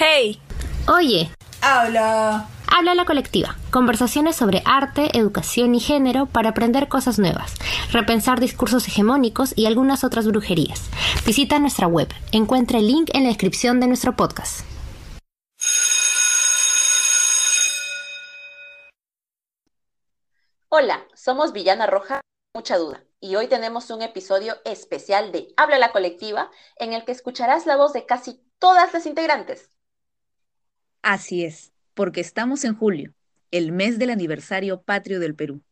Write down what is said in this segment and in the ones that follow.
Hey. Oye. Habla. Habla la colectiva. Conversaciones sobre arte, educación y género para aprender cosas nuevas, repensar discursos hegemónicos y algunas otras brujerías. Visita nuestra web. Encuentra el link en la descripción de nuestro podcast. Hola, somos Villana Roja, mucha duda, y hoy tenemos un episodio especial de Habla la colectiva en el que escucharás la voz de casi todas las integrantes. Así es, porque estamos en julio, el mes del aniversario patrio del Perú,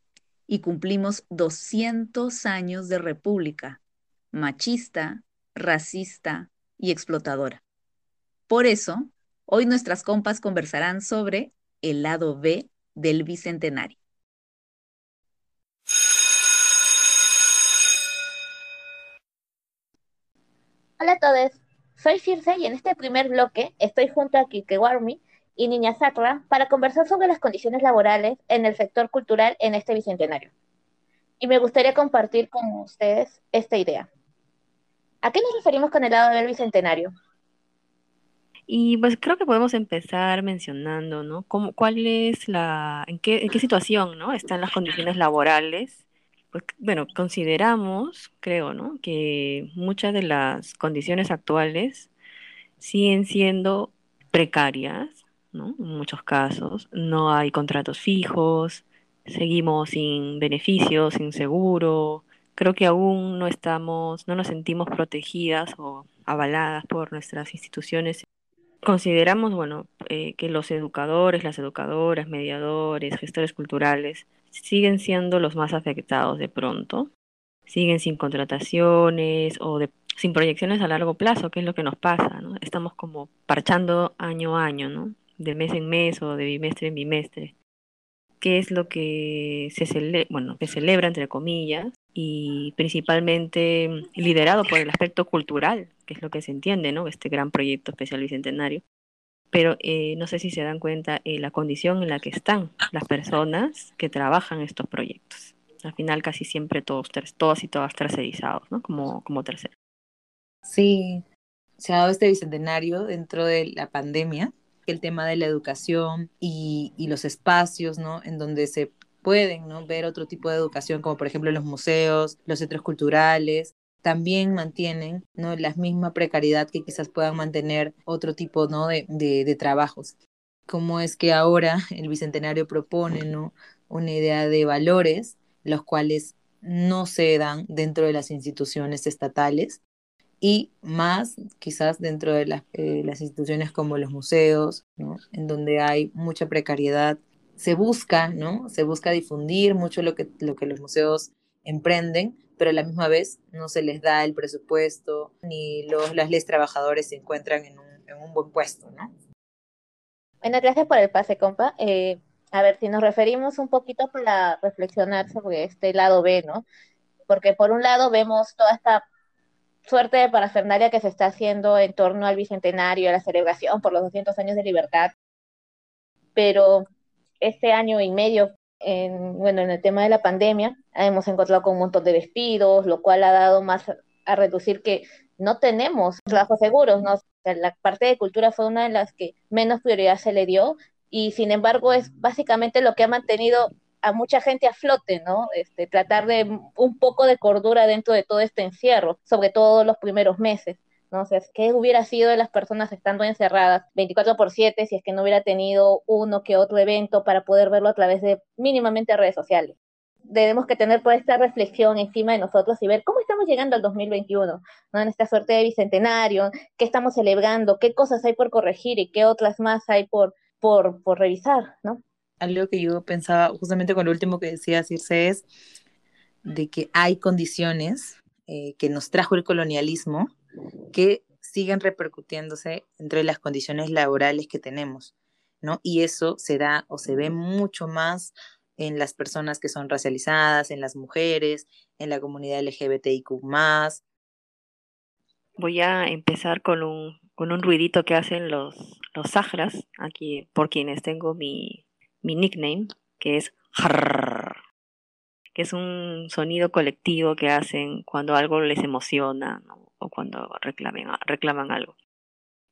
y cumplimos 200 años de república, machista, racista y explotadora. Por eso, hoy nuestras compas conversarán sobre el lado B del Bicentenario. Hola a todos, soy Circe y en este primer bloque estoy junto a Kike Warmi y Niña Sakra para conversar sobre las condiciones laborales en el sector cultural en este bicentenario. Y me gustaría compartir con ustedes esta idea. ¿A qué nos referimos con el lado del bicentenario? Y pues creo que podemos empezar mencionando, ¿no? ¿Cómo, ¿Cuál es la, en en qué situación, ¿no? Están las condiciones laborales pues, bueno, consideramos, creo, ¿no? Que muchas de las condiciones actuales siguen siendo precarias, ¿no? En muchos casos. No hay contratos fijos, seguimos sin beneficios, sin seguro. Creo que aún no estamos, no nos sentimos protegidas o avaladas por nuestras instituciones. Consideramos, bueno, eh, que los educadores, las educadoras, mediadores, gestores culturales, siguen siendo los más afectados de pronto. Siguen sin contrataciones o sin proyecciones a largo plazo, que es lo que nos pasa, ¿no? Estamos como parchando año a año, ¿no? De mes en mes o de bimestre en bimestre. ¿Qué es lo que se, bueno, que celebra, entre comillas, y principalmente liderado por el aspecto cultural, que es lo que se entiende, ¿no? Este gran proyecto especial bicentenario pero eh, no sé si se dan cuenta eh, la condición en la que están las personas que trabajan estos proyectos. Al final casi siempre todos, todos y todas tercerizados, ¿no? Como, como terceros. Sí, se ha dado este bicentenario dentro de la pandemia, el tema de la educación y, y los espacios, ¿no? En donde se pueden ¿no? ver otro tipo de educación, como por ejemplo los museos, los centros culturales, también mantienen ¿no? la misma precariedad que quizás puedan mantener otro tipo ¿no? de, de, trabajos. Como es que ahora el Bicentenario propone ¿no? una idea de valores, los cuales no se dan dentro de las instituciones estatales y más quizás dentro de las, eh, las instituciones como los museos, ¿no? en donde hay mucha precariedad. Se busca, ¿no? Se busca difundir mucho lo que, lo que los museos emprenden, pero a la misma vez no se les da el presupuesto ni los, las leyes trabajadores se encuentran en un, en un buen puesto, ¿no? Bueno, gracias por el pase, compa. Eh, a ver, si nos referimos un poquito para reflexionar sobre este lado B, ¿no? Porque por un lado vemos toda esta suerte de parafernalia que se está haciendo en torno al bicentenario, a la celebración por los 200 años de libertad, pero este año y medio en, bueno, en el tema de la pandemia, hemos encontrado con un montón de despidos, lo cual ha dado más a reducir que no tenemos trabajos seguros, ¿no? la parte de cultura fue una de las que menos prioridad se le dio y sin embargo es básicamente lo que ha mantenido a mucha gente a flote, ¿no? Este, tratar de un poco de cordura dentro de todo este encierro, sobre todo los primeros meses. ¿No? O ¿qué hubiera sido de las personas estando encerradas 24 por 7 si es que no hubiera tenido uno que otro evento para poder verlo a través de mínimamente redes sociales? Debemos que tener toda esta reflexión encima de nosotros y ver cómo estamos llegando al 2021, ¿no? En esta suerte de bicentenario, qué estamos celebrando, qué cosas hay por corregir y qué otras más hay por, por, por revisar, ¿no? Algo que yo pensaba justamente con lo último que decía Circe es de que hay condiciones eh, que nos trajo el colonialismo que siguen repercutiéndose entre las condiciones laborales que tenemos, ¿no? Y eso se da o se ve mucho más en las personas que son racializadas, en las mujeres, en la comunidad LGBTIQ+. Voy a empezar con un, con un ruidito que hacen los, los sagras, aquí por quienes tengo mi, mi nickname, que es que es un sonido colectivo que hacen cuando algo les emociona. O cuando reclamen, reclaman algo.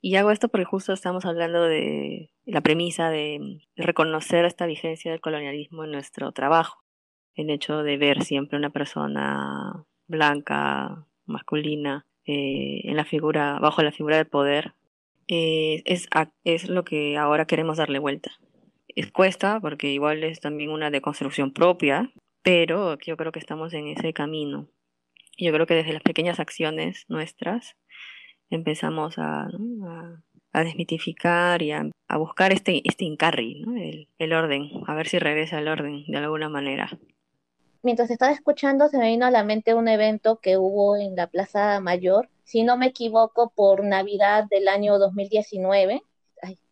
Y hago esto porque justo estamos hablando de la premisa de reconocer esta vigencia del colonialismo en nuestro trabajo. El hecho de ver siempre una persona blanca, masculina, eh, en la figura, bajo la figura del poder, eh, es, es lo que ahora queremos darle vuelta. Es cuesta porque igual es también una deconstrucción propia, pero yo creo que estamos en ese camino. Yo creo que desde las pequeñas acciones nuestras empezamos a, a, desmitificar y a, buscar este, este incarri, ¿no? el, el orden, a ver si regresa el orden de alguna manera mientras estaba escuchando se me vino a la mente un evento que hubo en la Plaza Mayor, si no me equivoco, por Navidad del año 2019.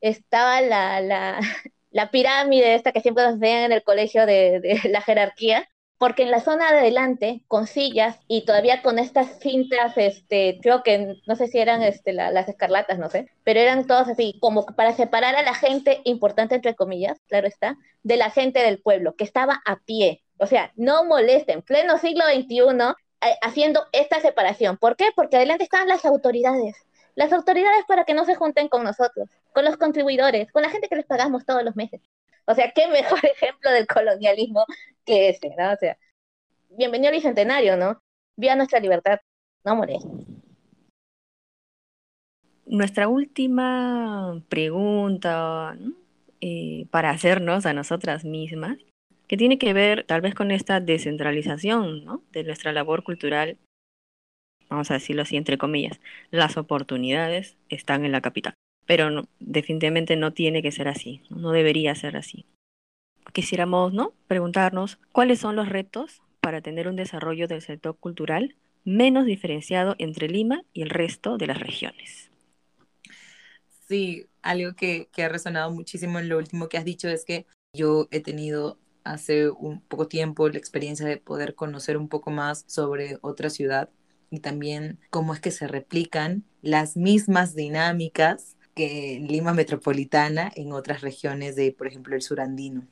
estaba la, la, la, pirámide esta que siempre nos vean en el colegio de, de, la jerarquía, porque en la zona de adelante, con sillas y todavía con estas cintas, este, creo que no sé si eran este, las escarlatas, no sé, pero eran todas así, como para separar a la gente importante, entre comillas, claro está, de la gente del pueblo, que estaba a pie, o sea, no molesten, pleno siglo XXI, eh, haciendo esta separación. ¿Por qué? Porque adelante están las autoridades. Las autoridades para que no se junten con nosotros, con los contribuidores, con la gente que les pagamos todos los meses. O sea, qué mejor ejemplo del colonialismo que ese, ¿no? O sea, bienvenido al bicentenario, ¿no? Vía nuestra libertad, no molesten. Nuestra última pregunta eh, para hacernos a nosotras mismas que tiene que ver tal vez con esta descentralización ¿no? de nuestra labor cultural, vamos a decirlo así entre comillas, las oportunidades están en la capital, pero definitivamente no tiene que ser así, no, no debería ser así. Quisiéramos ¿no? preguntarnos cuáles son los retos para tener un desarrollo del sector cultural menos diferenciado entre Lima y el resto de las regiones. Sí, algo que, que, ha resonado muchísimo en lo último que has dicho es que yo he tenido hace un poco tiempo la experiencia de poder conocer un poco más sobre otra ciudad y también cómo es que se replican las mismas dinámicas que en Lima metropolitana en otras regiones de, por ejemplo, el surandino.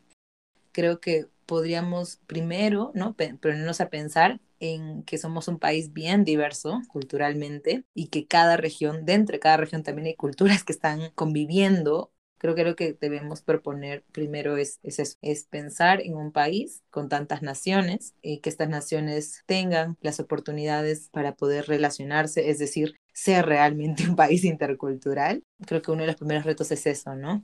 Creo que podríamos primero, ¿no? ponernos a pensar en que somos un país bien diverso culturalmente y que cada región, dentro de cada región también hay culturas que están conviviendo Creo que lo que debemos proponer primero es, es eso, es pensar en un país con tantas naciones y que estas naciones tengan las oportunidades para poder relacionarse, es decir, ser realmente un país intercultural. Creo que uno de los primeros retos es eso, ¿no?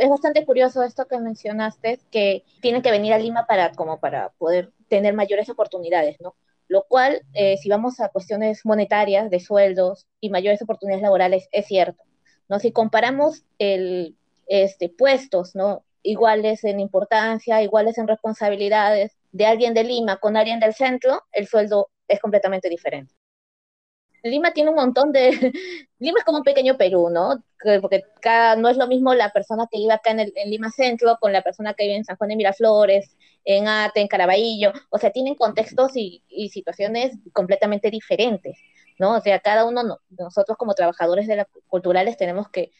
es bastante curioso esto que mencionaste, que tienen que venir a Lima para, como para poder tener mayores oportunidades, ¿no? Lo cual, eh, si vamos a cuestiones monetarias, de sueldos y mayores oportunidades laborales, es cierto, ¿no? Si comparamos el este, puestos, ¿no? Iguales en importancia, iguales en responsabilidades de alguien de Lima con alguien del centro, el sueldo es completamente diferente. Lima tiene un montón de... Lima es como un pequeño Perú, ¿no? Porque cada, no es lo mismo la persona que vive acá en, el, en Lima Centro con la persona que vive en San Juan de Miraflores, en Ate, en Caraballo. O sea, tienen contextos y, y situaciones completamente diferentes, ¿no? O sea, cada uno, nosotros como trabajadores de la, culturales tenemos que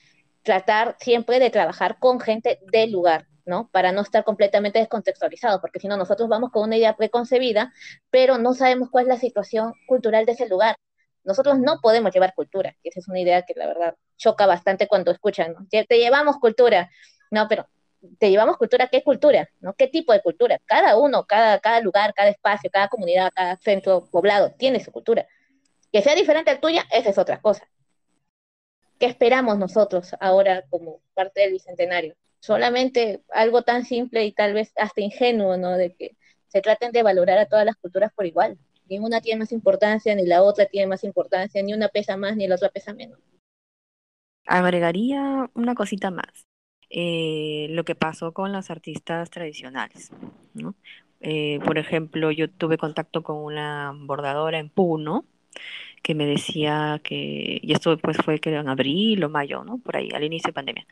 tratar siempre de trabajar con gente del lugar, ¿no? Para no estar completamente descontextualizados, porque si no, nosotros vamos con una idea preconcebida, pero no sabemos cuál es la situación cultural de ese lugar. Nosotros no podemos llevar cultura, que esa es una idea que la verdad choca bastante cuando escuchan. Te llevamos cultura, no, pero te llevamos cultura, ¿qué cultura? ¿no? ¿Qué tipo de cultura? Cada uno, cada, cada lugar, cada espacio, cada comunidad, cada centro poblado tiene su cultura. Que sea diferente al tuya, esa es otra cosa. ¿Qué esperamos nosotros ahora como parte del Bicentenario? Solamente algo tan simple y tal vez hasta ingenuo, ¿no? De que se traten de valorar a todas las culturas por igual. Ni una tiene más importancia, ni la otra tiene más importancia, ni una pesa más, ni la otra pesa menos. Agregaría una cosita más. Eh, lo que pasó con las artistas tradicionales. ¿no? Eh, por ejemplo, yo tuve contacto con una bordadora en Puno, que me decía que, y esto pues fue que en abril o mayo, ¿no? Por ahí, al inicio de pandemia,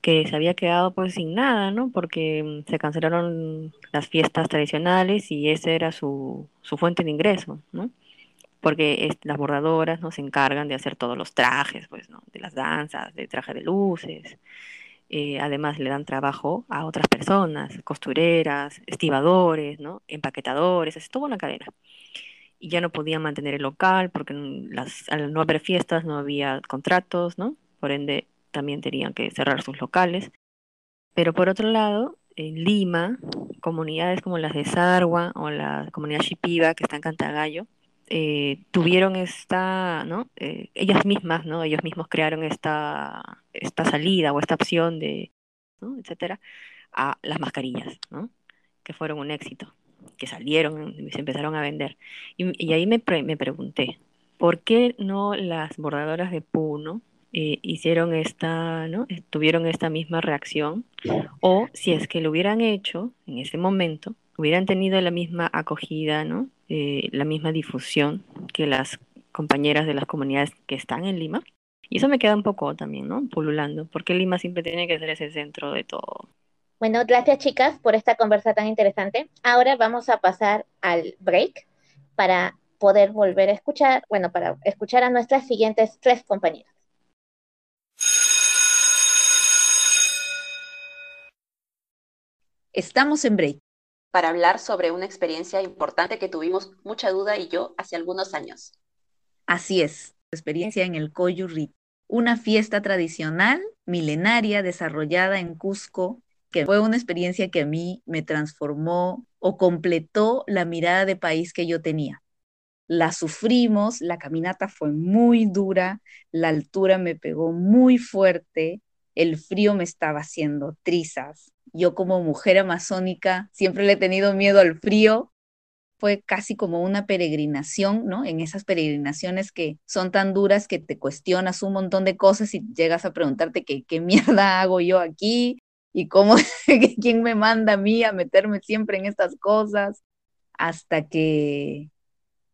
que se había quedado pues sin nada, ¿no? Porque mm, se cancelaron las fiestas tradicionales y esa era su, su fuente de ingreso, ¿no? Porque las bordadoras ¿no? se encargan de hacer todos los trajes, pues, ¿no? De las danzas, de traje de luces. Eh, además le dan trabajo a otras personas, costureras, estibadores, ¿no? Empaquetadores, es toda una cadena ya no podían mantener el local porque al no haber fiestas no había contratos, ¿no? por ende también tenían que cerrar sus locales. Pero por otro lado, en Lima, comunidades como las de Sarwa o la comunidad Shipiba que está en Cantagallo, eh, tuvieron esta, ¿no? Eh, ellas mismas, ¿no? Ellos mismos crearon esta, esta salida o esta opción de, ¿no? etcétera, a las mascarillas, ¿no? Que fueron un éxito, que salieron y se empezaron a vender. Y, ahí me, me pregunté, ¿por qué no las bordadoras de Puno eh, hicieron esta, ¿no? Tuvieron esta misma reacción, o si es que lo hubieran hecho en ese momento, hubieran tenido la misma acogida, ¿no? Eh, la misma difusión que las compañeras de las comunidades que están en Lima. Y eso me queda un poco también, ¿no? Pululando, porque Lima siempre tiene que ser ese centro de todo. Bueno, gracias chicas por esta conversa tan interesante. Ahora vamos a pasar al break para poder volver a escuchar, bueno, para escuchar a nuestras siguientes tres compañeras. Estamos en break para hablar sobre una experiencia importante que tuvimos mucha duda y yo hace algunos años. Así es, experiencia en el Coyurri, una fiesta tradicional milenaria desarrollada en Cusco, que fue una experiencia que a mí me transformó o completó la mirada de país que yo tenía. La sufrimos, la caminata fue muy dura, la altura me pegó muy fuerte, el frío me estaba haciendo trizas, yo como mujer amazónica siempre le he tenido miedo al frío. Fue casi como una peregrinación, ¿no? En esas peregrinaciones que son tan duras que te cuestionas un montón de cosas y llegas a preguntarte qué, qué mierda hago yo aquí y cómo, quién me manda a mí a meterme siempre en estas cosas, hasta que,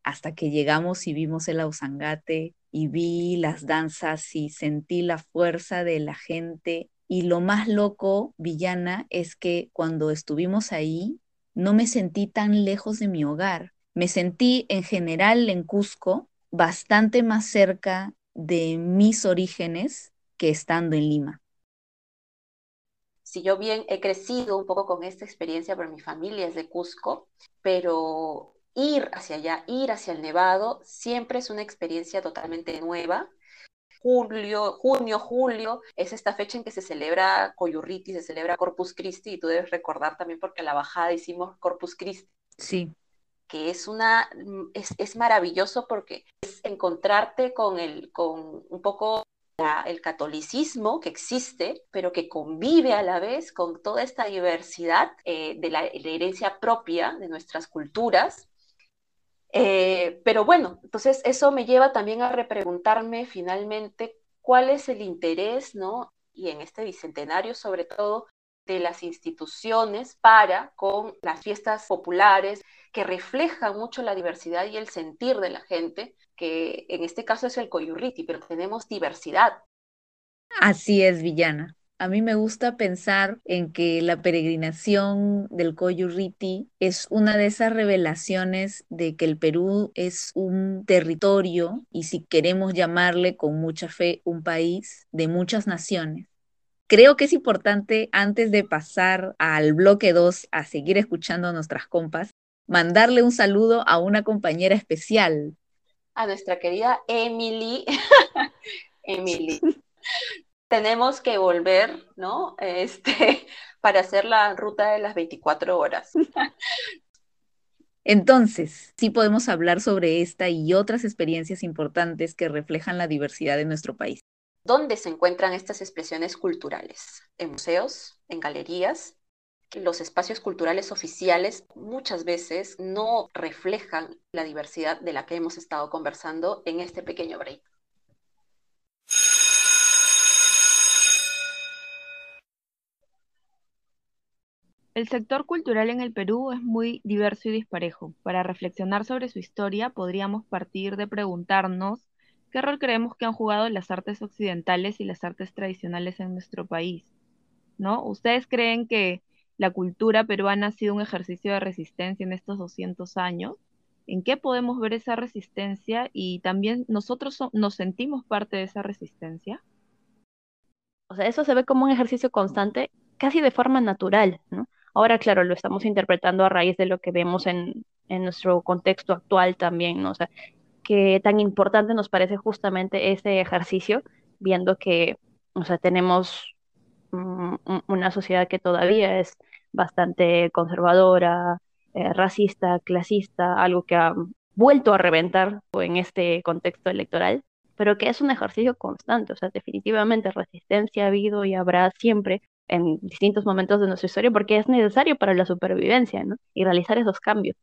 hasta que llegamos y vimos el Ausangate y vi las danzas y sentí la fuerza de la gente y lo más loco, villana, es que cuando estuvimos ahí, no me sentí tan lejos de mi hogar. Me sentí en general en Cusco bastante más cerca de mis orígenes que estando en Lima. Si yo bien he crecido un poco con esta experiencia, pero mi familia es de Cusco, pero ir hacia allá, ir hacia el Nevado, siempre es una experiencia totalmente nueva julio, junio, julio, es esta fecha en que se celebra Coyurriti, se celebra Corpus Christi, y tú debes recordar también porque a la bajada hicimos Corpus Christi. Sí. Que es una, es, es maravilloso porque es encontrarte con el, con un poco el catolicismo que existe, pero que convive a la vez con toda esta diversidad eh, de la, herencia propia de nuestras culturas eh, pero bueno, entonces eso me lleva también a repreguntarme finalmente cuál es el interés, ¿no? Y en este bicentenario sobre todo de las instituciones para con las fiestas populares que reflejan mucho la diversidad y el sentir de la gente, que en este caso es el coyurriti, pero tenemos diversidad. Así es, Villana. A mí me gusta pensar en que la peregrinación del Coyurriti es una de esas revelaciones de que el Perú es un territorio y si queremos llamarle con mucha fe un país de muchas naciones. Creo que es importante, antes de pasar al bloque 2 a seguir escuchando a nuestras compas, mandarle un saludo a una compañera especial. A nuestra querida Emily. Emily tenemos que volver, ¿no? Este, para hacer la ruta de las 24 horas. Entonces, sí podemos hablar sobre esta y otras experiencias importantes que reflejan la diversidad de nuestro país. ¿Dónde se encuentran estas expresiones culturales? En museos, en galerías. Los espacios culturales oficiales muchas veces no reflejan la diversidad de la que hemos estado conversando en este pequeño break. El sector cultural en el Perú es muy diverso y disparejo. Para reflexionar sobre su historia, podríamos partir de preguntarnos qué rol creemos que han jugado las artes occidentales y las artes tradicionales en nuestro país. ¿No? ¿Ustedes creen que la cultura peruana ha sido un ejercicio de resistencia en estos 200 años? ¿En qué podemos ver esa resistencia y también nosotros nos sentimos parte de esa resistencia? O sea, eso se ve como un ejercicio constante, casi de forma natural. Ahora, claro, lo estamos interpretando a raíz de lo que vemos en, nuestro contexto actual también, ¿no? O sea, que tan importante nos parece justamente ese ejercicio viendo que, o sea, tenemos mm, una sociedad que todavía es bastante conservadora, eh, racista, clasista, algo que ha vuelto a reventar en este contexto electoral, pero que es un ejercicio constante, o sea, definitivamente resistencia ha habido y habrá siempre en distintos momentos de nuestra historia porque es necesario para la supervivencia, ¿no? Y realizar esos cambios.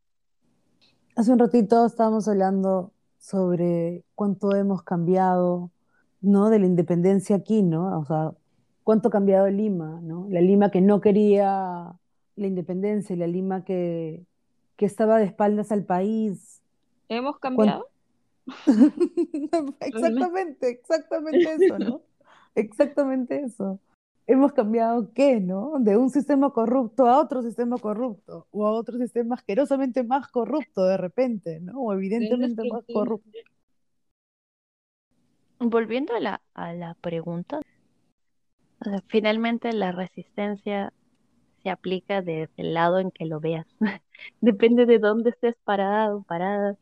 Hace un ratito estábamos hablando sobre cuánto hemos cambiado, ¿no? De la independencia aquí, ¿no? O sea, cuánto ha cambiado Lima, ¿no? La Lima que no quería la independencia la Lima que, que estaba de espaldas al país. ¿Hemos cambiado? exactamente, exactamente eso, ¿no? Exactamente eso. Hemos cambiado qué, ¿no? De un sistema corrupto a otro sistema corrupto, o a otro sistema asquerosamente más corrupto de repente, ¿no? O evidentemente más corrupto. Volviendo a la, a la pregunta, finalmente la resistencia se aplica desde el lado en que lo veas. Depende de dónde estés parado, parada.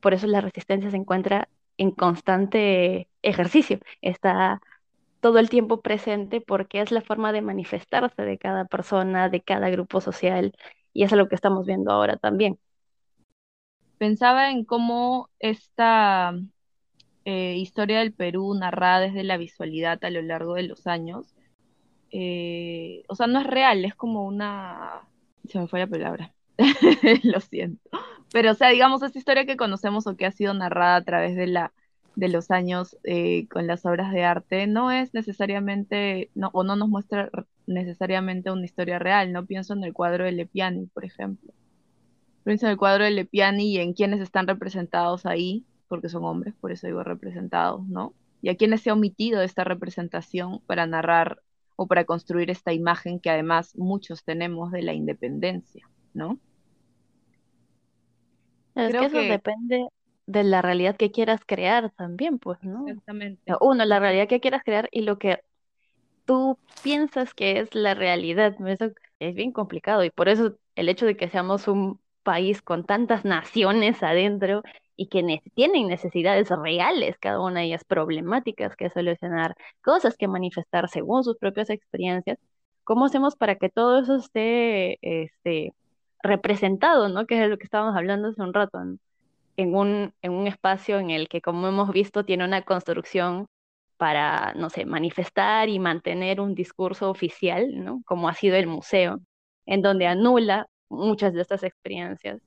Por eso la resistencia se encuentra en constante ejercicio. Está todo el tiempo presente porque es la forma de manifestarse de cada persona, de cada grupo social, y es lo que estamos viendo ahora también. Pensaba en cómo esta eh, historia del Perú narrada desde la visualidad a lo largo de los años, eh, o sea, no es real, es como una... Se me fue la palabra, lo siento. Pero, o sea, digamos, esta historia que conocemos o que ha sido narrada a través de la de los años eh, con las obras de arte no es necesariamente, no, o no nos muestra necesariamente una historia real, no pienso en el cuadro de Lepiani, por ejemplo. Pienso en el cuadro de Lepiani y en quienes están representados ahí, porque son hombres, por eso digo representados, ¿no? Y a quienes se ha omitido esta representación para narrar o para construir esta imagen que además muchos tenemos de la independencia, ¿no? Es que eso depende de la realidad que quieras crear también, pues, ¿no? Exactamente. Uno, la realidad que quieras crear y lo que tú piensas que es la realidad. Eso es bien complicado y por eso el hecho de que seamos un país con tantas naciones adentro y que tienen necesidades reales, cada una de ellas problemáticas que solucionar, cosas que manifestar según sus propias experiencias, ¿cómo hacemos para que todo eso esté este, representado, ¿no? Que es lo que estábamos hablando hace un rato, ¿no? En un, en un espacio en el que, como hemos visto, tiene una construcción para, no sé, manifestar y mantener un discurso oficial, ¿no? Como ha sido el museo, en donde anula muchas de estas experiencias.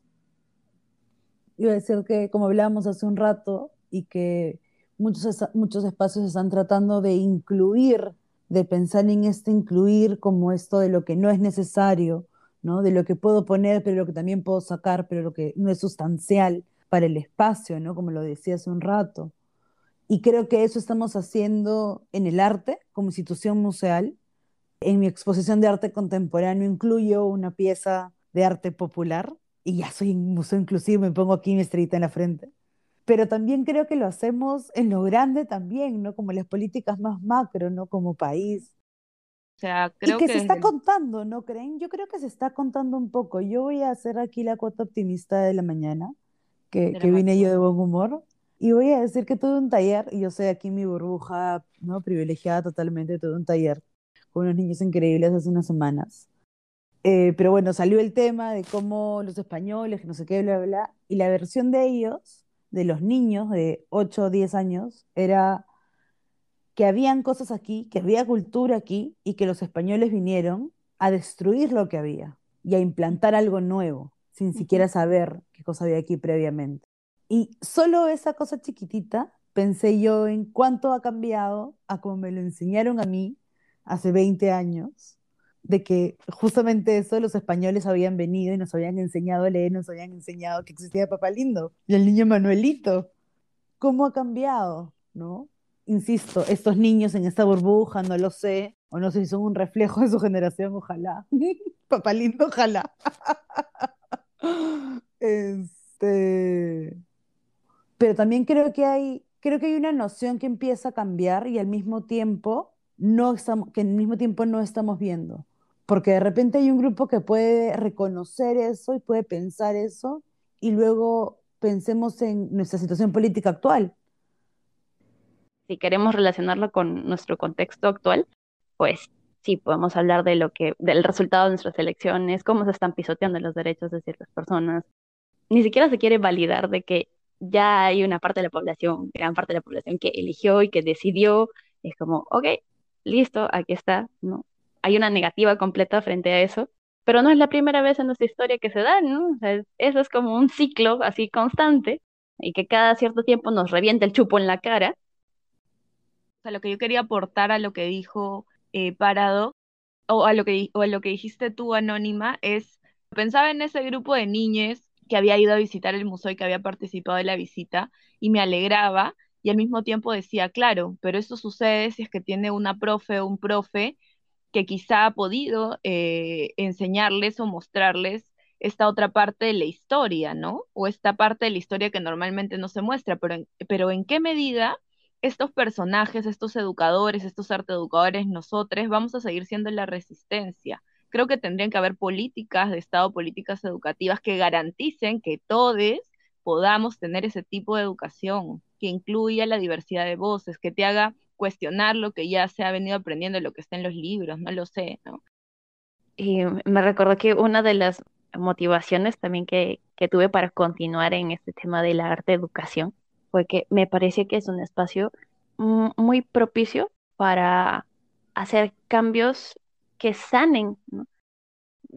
Iba a decir que, como hablábamos hace un rato, y que muchos, muchos espacios están tratando de incluir, de pensar en este incluir como esto de lo que no es necesario, ¿no? De lo que puedo poner, pero lo que también puedo sacar, pero lo que no es sustancial para el espacio, ¿no? Como lo decía hace un rato. Y creo que eso estamos haciendo en el arte como institución museal. En mi exposición de arte contemporáneo incluyo una pieza de arte popular y ya soy un museo inclusivo, me pongo aquí mi estrellita en la frente. Pero también creo que lo hacemos en lo grande también, ¿no? Como las políticas más macro, ¿no? Como país. O sea, creo y que, se está contando, ¿no creen? Yo creo que se está contando un poco. Yo voy a hacer aquí la cuota optimista de la mañana que, vine yo de buen humor. Y voy a decir que tuve un taller, y yo soy aquí mi burbuja, ¿no? Privilegiada totalmente, tuve un taller con unos niños increíbles hace unas semanas. Eh, pero bueno, salió el tema de cómo los españoles, que no sé qué, bla, bla, bla, y la versión de ellos, de los niños de 8 o 10 años, era que habían cosas aquí, que había cultura aquí, y que los españoles vinieron a destruir lo que había y a implantar algo nuevo sin siquiera saber qué cosa había aquí previamente. Y solo esa cosa chiquitita pensé yo en cuánto ha cambiado a como me lo enseñaron a mí hace 20 años, de que justamente eso los españoles habían venido y nos habían enseñado a leer, nos habían enseñado que existía Papá Lindo y el niño Manuelito. ¿Cómo ha cambiado? ¿No? Insisto, estos niños en esta burbuja, no lo sé, o no sé si son un reflejo de su generación, ojalá. Papá Lindo, ojalá. Este, pero también creo que hay, creo que hay una noción que empieza a cambiar y al mismo tiempo no estamos, que al mismo tiempo no estamos viendo. Porque de repente hay un grupo que puede reconocer eso y puede pensar eso y luego pensemos en nuestra situación política actual. si queremos relacionarlo con nuestro contexto actual, pues sí podemos hablar de lo que, del resultado de nuestras elecciones, cómo se están pisoteando los derechos de ciertas personas. Ni siquiera se quiere validar de que ya hay una parte de la población, gran parte de la población que eligió y que decidió. Es como, ok, listo, aquí está, ¿no? Hay una negativa completa frente a eso, pero no es la primera vez en nuestra historia que se da, ¿no? Eso es como un ciclo así constante y que cada cierto tiempo nos revienta el chupo en la cara. O sea, lo que yo quería aportar a lo que dijo eh, Parado, o a, lo que, o a lo que dijiste tú, Anónima, es, pensaba en ese grupo de niñas que había ido a visitar el museo y que había participado de la visita, y me alegraba, y al mismo tiempo decía, claro, pero eso sucede si es que tiene una profe o un profe que quizá ha podido eh, enseñarles o mostrarles esta otra parte de la historia, ¿no? O esta parte de la historia que normalmente no se muestra, pero pero en qué medida estos personajes, estos educadores, estos educadores, nosotros vamos a seguir siendo la resistencia. Creo que tendrían que haber políticas de Estado, políticas educativas que garanticen que todos podamos tener ese tipo de educación, que incluya la diversidad de voces, que te haga cuestionar lo que ya se ha venido aprendiendo, lo que está en los libros, no lo sé. Y me recordó que una de las motivaciones también que, que tuve para continuar en este tema de la arte educación fue que me parece que es un espacio muy propicio para hacer cambios que sanen,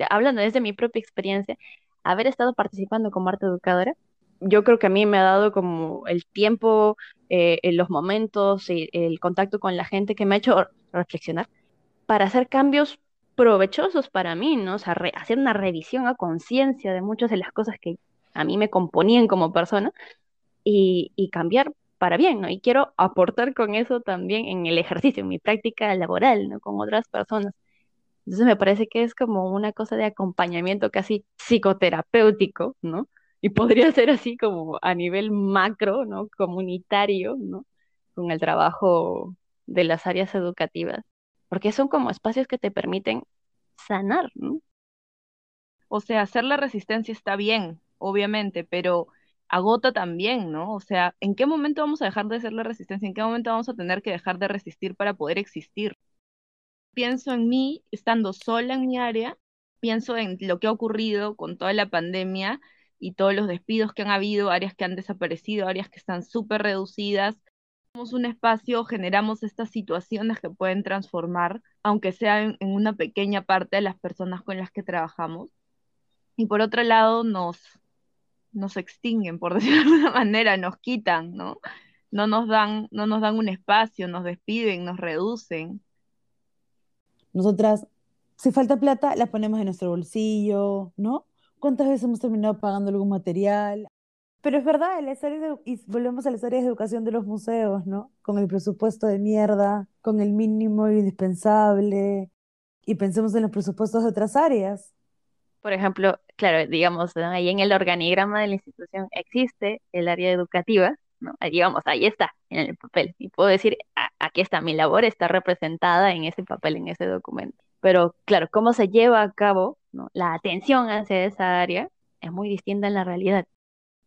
hablando desde mi propia experiencia, haber estado participando como arte educadora, yo creo que a mí me ha dado como el tiempo, eh, los momentos, y el contacto con la gente que me ha hecho reflexionar para hacer cambios provechosos para mí, ¿no? O sea, hacer una revisión a conciencia de muchas de las cosas que a mí me componían como persona y, cambiar para bien, ¿no? Y quiero aportar con eso también en el ejercicio, en mi práctica laboral, ¿no? Con otras personas. Entonces me parece que es como una cosa de acompañamiento casi psicoterapéutico, ¿no? y podría ser así como a nivel macro, ¿no? Comunitario, ¿no? Con el trabajo de las áreas educativas, porque son como espacios que te permiten sanar, ¿no? O sea, hacer la resistencia está bien, obviamente, pero agota también, ¿no? O sea, ¿en qué momento vamos a dejar de hacer la resistencia? ¿En qué momento vamos a tener que dejar de resistir para poder existir? Pienso en mí, estando sola en mi área, pienso en lo que ha ocurrido con toda la pandemia y todos los despidos que han habido, áreas que han desaparecido, áreas que están súper reducidas. Somos un espacio, generamos estas situaciones que pueden transformar, aunque sea en, una pequeña parte de las personas con las que trabajamos. Y por otro lado, nos, nos extinguen, por decirlo de alguna manera, nos quitan, ¿no? No nos dan, no nos dan un espacio, nos despiden, nos reducen. Nosotras, si falta plata, la ponemos en nuestro bolsillo, ¿no? ¿Cuántas veces hemos terminado pagando algún material? Pero es verdad, y volvemos a las áreas de educación de los museos, ¿no? Con el presupuesto de mierda, con el mínimo indispensable, y pensemos en los presupuestos de otras áreas. Por ejemplo, claro, digamos, ahí en el organigrama de la institución existe el área educativa, ¿no? Digamos, ahí está, en el papel. Y puedo decir, aquí está, mi labor está representada en ese papel, en ese documento. Pero claro, cómo se lleva a cabo la atención hacia esa área es muy distinta en la realidad.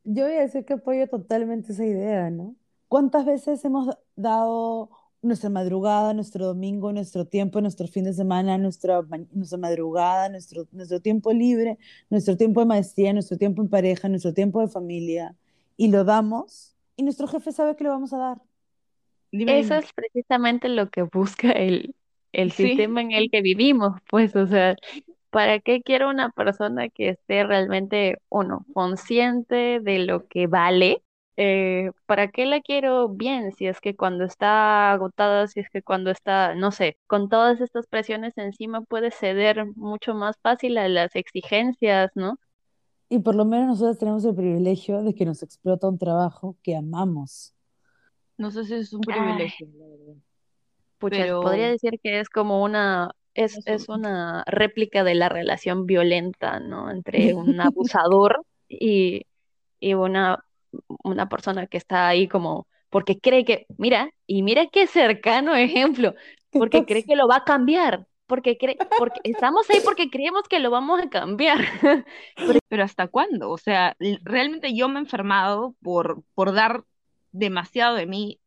Yo voy a decir que apoyo totalmente esa idea, ¿no? ¿Cuántas veces hemos dado nuestra madrugada, nuestro domingo, nuestro tiempo, nuestro fin de semana, nuestra, nuestra madrugada, nuestro, nuestro tiempo libre, nuestro tiempo de maestría, nuestro tiempo en pareja, nuestro tiempo de familia, y lo damos, y nuestro jefe sabe que lo vamos a dar. Eso es precisamente lo que busca el, el sistema en el que vivimos, pues, o sea, ¿Para qué quiero una persona que esté realmente, uno, consciente de lo que vale? Eh, ¿para qué la quiero bien? Si es que cuando está agotada, si es que cuando está, no sé, con todas estas presiones encima puede ceder mucho más fácil a las exigencias, ¿no? Y por lo menos nosotros tenemos el privilegio de que nos explota un trabajo que amamos. No sé si es un privilegio, la verdad. Pucha, podría decir que es como una es, es una réplica de la relación violenta, ¿no? Entre un abusador y, y una, una persona que está ahí como, porque cree que, mira, y mira qué cercano ejemplo, porque cree que lo va a cambiar, porque, cree, porque estamos ahí porque creemos que lo vamos a cambiar. Pero, ¿hasta cuándo? O sea, realmente yo me he enfermado por, por dar demasiado de mí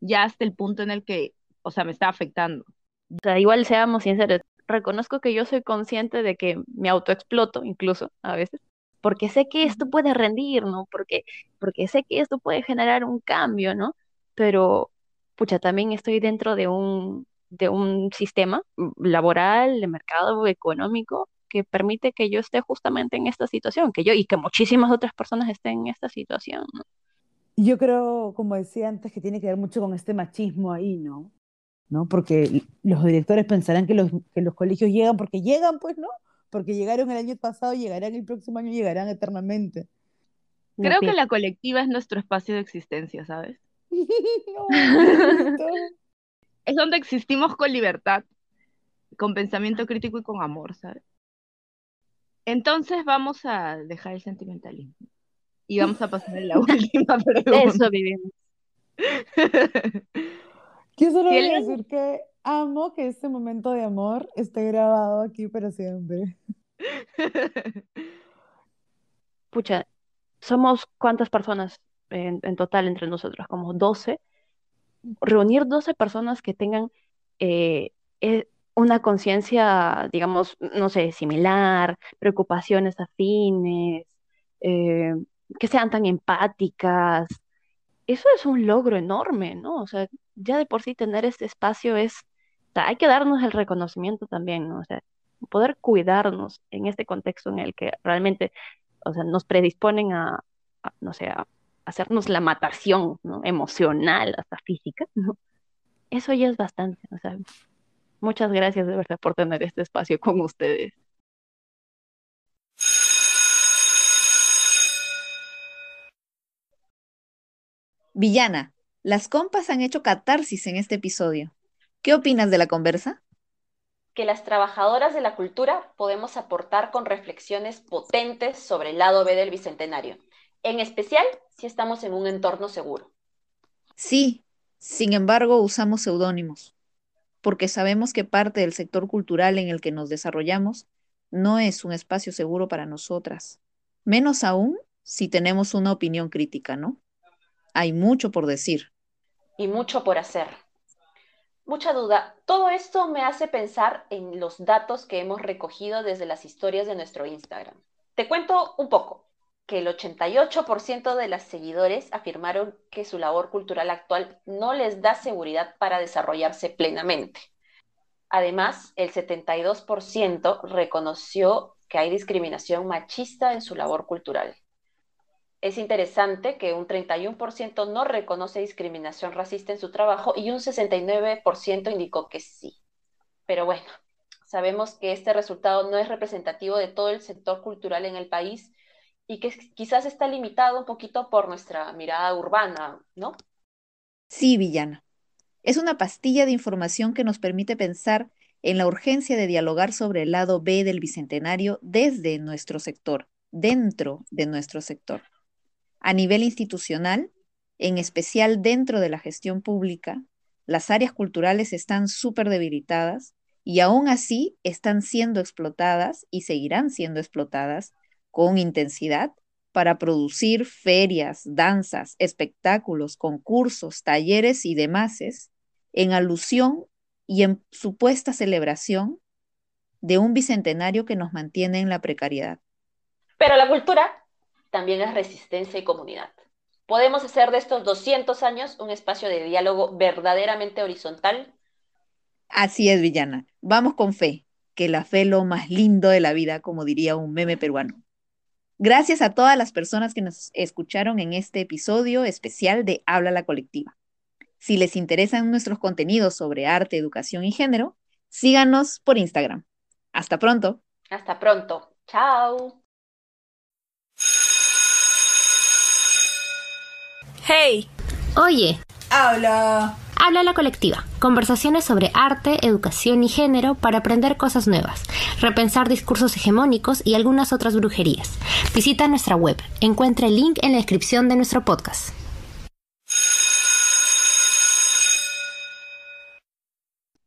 ya hasta el punto en el que, o sea, me está afectando. O sea, igual seamos sinceros, reconozco que yo soy consciente de que me autoexploto incluso a veces, porque sé que esto puede rendir, ¿no? Porque, porque sé que esto puede generar un cambio, ¿no? Pero, pucha, también estoy dentro de un, de un sistema laboral, de mercado económico, que permite que yo esté justamente en esta situación, que yo y que muchísimas otras personas estén en esta situación. ¿no? Yo creo, como decía antes, que tiene que ver mucho con este machismo ahí, ¿no? ¿No? Porque los directores pensarán que los, que los colegios llegan porque llegan, pues, ¿no? Porque llegaron el año pasado, llegarán el próximo año, llegarán eternamente. Creo que la colectiva es nuestro espacio de existencia, ¿sabes? es donde existimos con libertad, con pensamiento crítico y con amor, ¿sabes? Entonces vamos a dejar el sentimentalismo y vamos a pasar a la última pregunta. Eso vivimos. Yo solo voy a decir que amo que este momento de amor esté grabado aquí para siempre. Pucha, somos cuántas personas en, total entre nosotros, como 12. Reunir 12 personas que tengan eh, eh, una conciencia, digamos, no sé, similar, preocupaciones afines, eh, que sean tan empáticas. Eso es un logro enorme, ¿no? O sea, ya de por sí tener este espacio es, sea, hay que darnos el reconocimiento también, ¿no? O sea, poder cuidarnos en este contexto en el que realmente, o sea, nos predisponen a, no sé, hacernos la matación, ¿no? Emocional, hasta física, ¿no? Eso ya es bastante, o sea, Muchas gracias de verdad por tener este espacio con ustedes. Villana, las compas han hecho catarsis en este episodio. ¿Qué opinas de la conversa? Que las trabajadoras de la cultura podemos aportar con reflexiones potentes sobre el lado B del Bicentenario, en especial si estamos en un entorno seguro. Sí, sin embargo usamos seudónimos porque sabemos que parte del sector cultural en el que nos desarrollamos no es un espacio seguro para nosotras, menos aún si tenemos una opinión crítica, ¿no? Hay mucho por decir. Y mucho por hacer. Mucha duda. Todo esto me hace pensar en los datos que hemos recogido desde las historias de nuestro Instagram. Te cuento un poco que el 88% de las seguidores afirmaron que su labor cultural actual no les da seguridad para desarrollarse plenamente. Además, el 72% reconoció que hay discriminación machista en su labor cultural. Es interesante que un 31% no reconoce discriminación racista en su trabajo y un 69% indicó que sí. Pero bueno, sabemos que este resultado no es representativo de todo el sector cultural en el país y que quizás está limitado un poquito por nuestra mirada urbana, ¿no? Sí, Villana. Es una pastilla de información que nos permite pensar en la urgencia de dialogar sobre el lado B del Bicentenario desde nuestro sector, dentro de nuestro sector. A nivel institucional, en especial dentro de la gestión pública, las áreas culturales están súper debilitadas y aún así están siendo explotadas y seguirán siendo explotadas con intensidad para producir ferias, danzas, espectáculos, concursos, talleres y demás en alusión y en supuesta celebración de un bicentenario que nos mantiene en la precariedad. Pero la cultura también es resistencia y comunidad. Podemos hacer de estos 200 años un espacio de diálogo verdaderamente horizontal. Así es, Villana. Vamos con fe, que la fe es lo más lindo de la vida, como diría un meme peruano. Gracias a todas las personas que nos escucharon en este episodio especial de Habla la Colectiva. Si les interesan nuestros contenidos sobre arte, educación y género, síganos por Instagram. Hasta pronto. Hasta pronto. Chao. Hey. Oye. Habla. Habla la colectiva. Conversaciones sobre arte, educación y género para aprender cosas nuevas, repensar discursos hegemónicos y algunas otras brujerías. Visita nuestra web. Encuentra el link en la descripción de nuestro podcast.